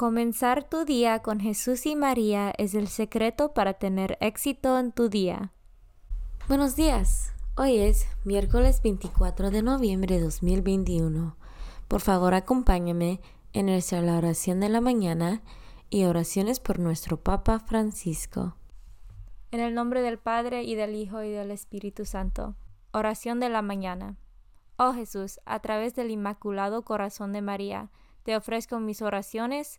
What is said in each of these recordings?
Comenzar tu día con Jesús y María es el secreto para tener éxito en tu día. Buenos días. Hoy es miércoles 24 de noviembre de 2021. Por favor, acompáñame en la oración de la mañana y oraciones por nuestro Papa Francisco. En el nombre del Padre y del Hijo y del Espíritu Santo. Oración de la mañana. Oh Jesús, a través del Inmaculado Corazón de María, te ofrezco mis oraciones,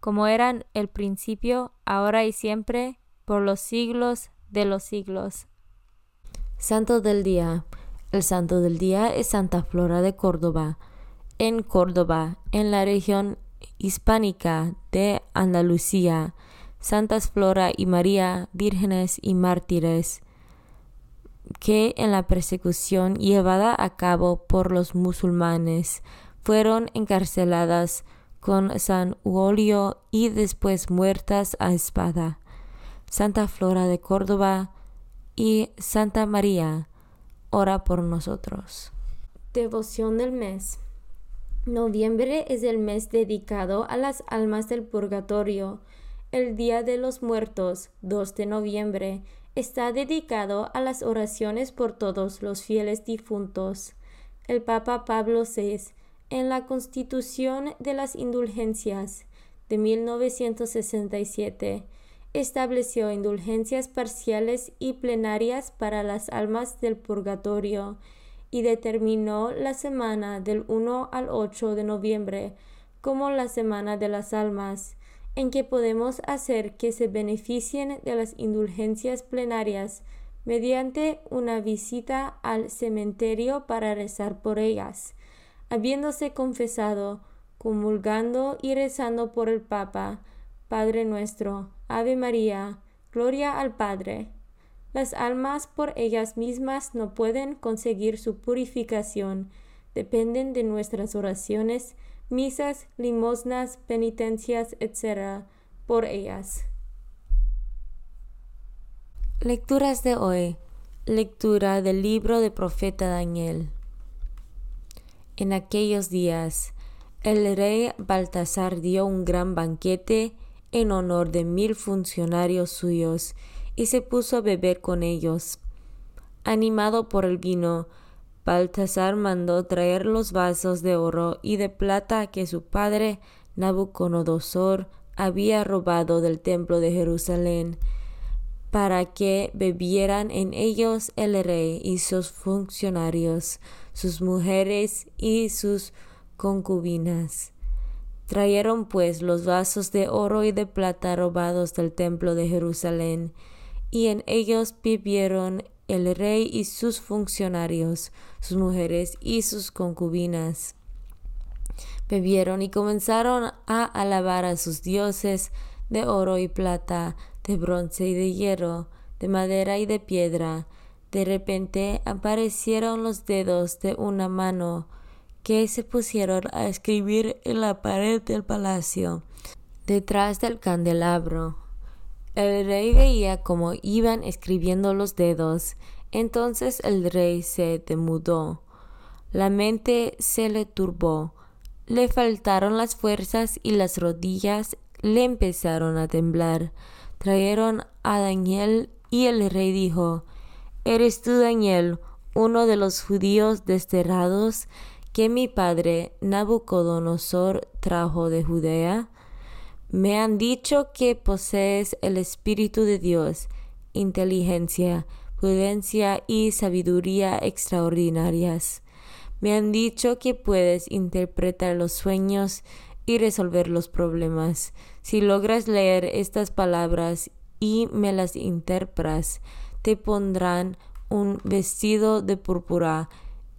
como eran el principio, ahora y siempre, por los siglos de los siglos. Santo del Día. El Santo del Día es Santa Flora de Córdoba. En Córdoba, en la región hispánica de Andalucía, Santas Flora y María, vírgenes y mártires, que en la persecución llevada a cabo por los musulmanes fueron encarceladas con San Uolio y después muertas a espada. Santa Flora de Córdoba y Santa María, ora por nosotros. Devoción del mes. Noviembre es el mes dedicado a las almas del purgatorio. El Día de los Muertos, 2 de noviembre, está dedicado a las oraciones por todos los fieles difuntos. El Papa Pablo VI en la Constitución de las Indulgencias de 1967 estableció indulgencias parciales y plenarias para las almas del purgatorio y determinó la semana del 1 al 8 de noviembre como la Semana de las Almas, en que podemos hacer que se beneficien de las indulgencias plenarias mediante una visita al cementerio para rezar por ellas habiéndose confesado, comulgando y rezando por el Papa, Padre nuestro, Ave María, Gloria al Padre. Las almas por ellas mismas no pueden conseguir su purificación, dependen de nuestras oraciones, misas, limosnas, penitencias, etc., por ellas. Lecturas de hoy. Lectura del libro del profeta Daniel. En aquellos días, el rey Baltasar dio un gran banquete en honor de mil funcionarios suyos y se puso a beber con ellos. Animado por el vino, Baltasar mandó traer los vasos de oro y de plata que su padre Nabucodonosor había robado del templo de Jerusalén, para que bebieran en ellos el rey y sus funcionarios, sus mujeres y sus concubinas. Trajeron pues los vasos de oro y de plata robados del templo de Jerusalén, y en ellos vivieron el rey y sus funcionarios, sus mujeres y sus concubinas. Bebieron y comenzaron a alabar a sus dioses de oro y plata, de bronce y de hierro, de madera y de piedra. De repente aparecieron los dedos de una mano que se pusieron a escribir en la pared del palacio, detrás del candelabro. El rey veía cómo iban escribiendo los dedos. Entonces el rey se demudó. La mente se le turbó. Le faltaron las fuerzas y las rodillas le empezaron a temblar. Trajeron a Daniel y el rey dijo, ¿Eres tú Daniel, uno de los judíos desterrados que mi padre Nabucodonosor trajo de Judea? Me han dicho que posees el Espíritu de Dios, inteligencia, prudencia y sabiduría extraordinarias. Me han dicho que puedes interpretar los sueños y resolver los problemas. Si logras leer estas palabras y me las interpretas, te pondrán un vestido de púrpura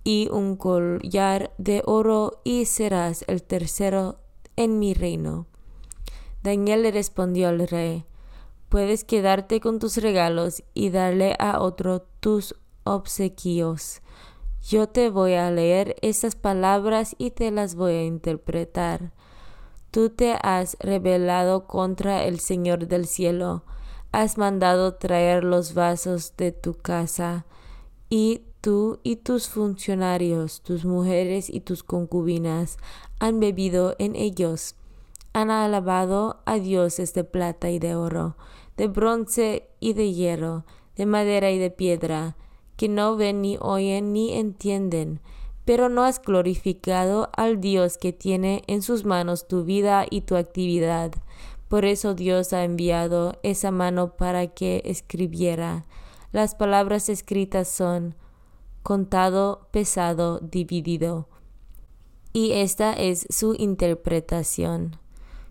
y un collar de oro y serás el tercero en mi reino. Daniel le respondió al rey, puedes quedarte con tus regalos y darle a otro tus obsequios. Yo te voy a leer esas palabras y te las voy a interpretar. Tú te has rebelado contra el Señor del cielo, has mandado traer los vasos de tu casa, y tú y tus funcionarios, tus mujeres y tus concubinas han bebido en ellos han alabado a dioses de plata y de oro, de bronce y de hierro, de madera y de piedra, que no ven ni oyen ni entienden, pero no has glorificado al Dios que tiene en sus manos tu vida y tu actividad. Por eso Dios ha enviado esa mano para que escribiera. Las palabras escritas son contado, pesado, dividido. Y esta es su interpretación.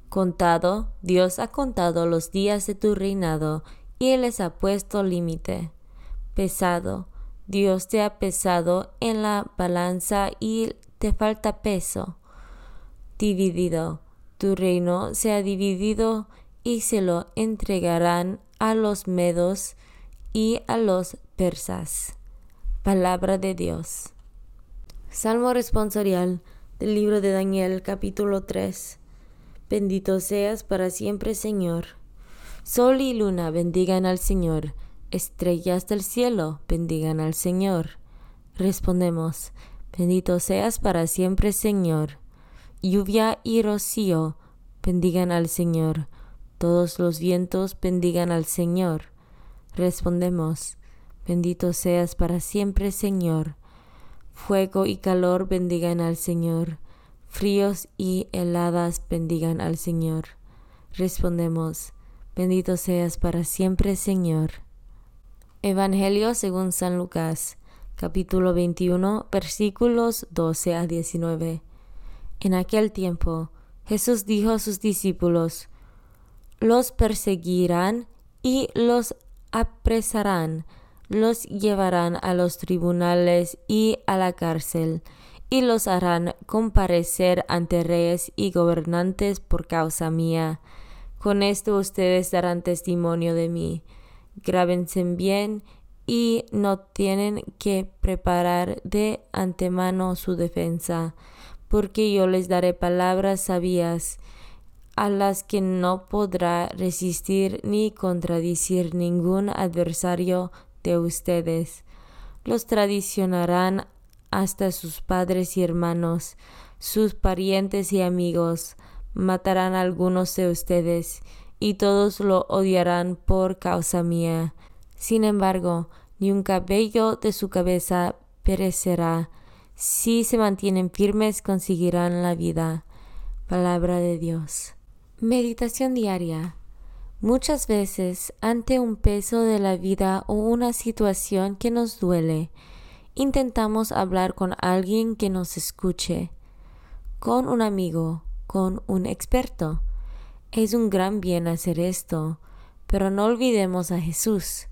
Contado, Dios ha contado los días de tu reinado y Él les ha puesto límite. Pesado, Dios te ha pesado en la balanza y te falta peso. Dividido, tu reino se ha dividido y se lo entregarán a los medos y a los persas. Palabra de Dios. Salmo responsorial del libro de Daniel capítulo 3. Bendito seas para siempre, Señor. Sol y luna bendigan al Señor. Estrellas del cielo bendigan al Señor. Respondemos, bendito seas para siempre, Señor. Lluvia y rocío bendigan al Señor. Todos los vientos bendigan al Señor. Respondemos, bendito seas para siempre, Señor. Fuego y calor bendigan al Señor fríos y heladas bendigan al Señor. Respondemos, bendito seas para siempre, Señor. Evangelio según San Lucas, capítulo 21, versículos 12 a 19. En aquel tiempo, Jesús dijo a sus discípulos, los perseguirán y los apresarán, los llevarán a los tribunales y a la cárcel, y los harán comparecer ante reyes y gobernantes por causa mía. Con esto ustedes darán testimonio de mí. Grábense bien y no tienen que preparar de antemano su defensa, porque yo les daré palabras sabias a las que no podrá resistir ni contradicir ningún adversario de ustedes. Los tradicionarán hasta sus padres y hermanos, sus parientes y amigos, matarán a algunos de ustedes, y todos lo odiarán por causa mía. Sin embargo, ni un cabello de su cabeza perecerá. Si se mantienen firmes, conseguirán la vida. Palabra de Dios. Meditación diaria. Muchas veces, ante un peso de la vida o una situación que nos duele, intentamos hablar con alguien que nos escuche, con un amigo, con un experto. Es un gran bien hacer esto, pero no olvidemos a Jesús.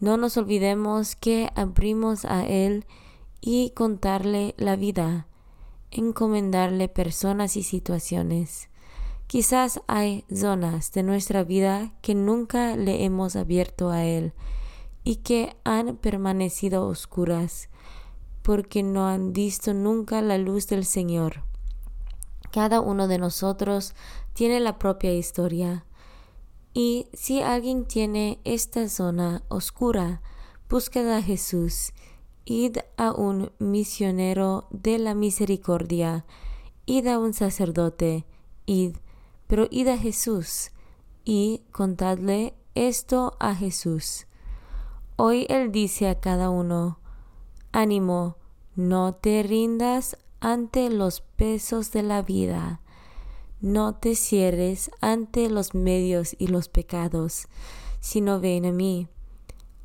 No nos olvidemos que abrimos a Él y contarle la vida, encomendarle personas y situaciones. Quizás hay zonas de nuestra vida que nunca le hemos abierto a Él y que han permanecido oscuras porque no han visto nunca la luz del Señor. Cada uno de nosotros tiene la propia historia. Y si alguien tiene esta zona oscura, busca a Jesús, id a un misionero de la misericordia, id a un sacerdote, id, pero id a Jesús y contadle esto a Jesús. Hoy Él dice a cada uno, ánimo, no te rindas ante los pesos de la vida. No te cierres ante los medios y los pecados, sino ven a mí.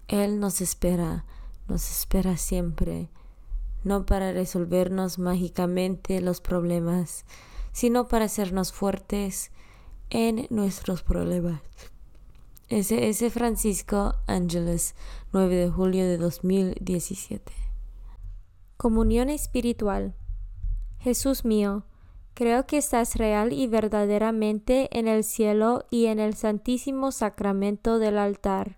Él nos espera, nos espera siempre, no para resolvernos mágicamente los problemas, sino para hacernos fuertes en nuestros problemas. Es Francisco Ángeles, 9 de julio de 2017. Comunión espiritual. Jesús mío, creo que estás real y verdaderamente en el cielo y en el santísimo sacramento del altar.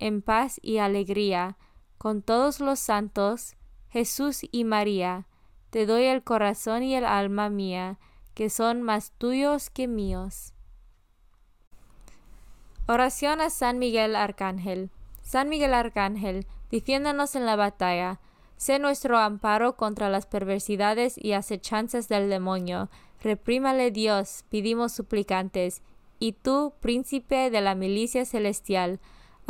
en paz y alegría, con todos los santos, Jesús y María, te doy el corazón y el alma mía, que son más tuyos que míos. Oración a San Miguel Arcángel. San Miguel Arcángel, defiéndanos en la batalla. Sé nuestro amparo contra las perversidades y acechanzas del demonio. Reprímale Dios, pedimos suplicantes. Y tú, príncipe de la milicia celestial,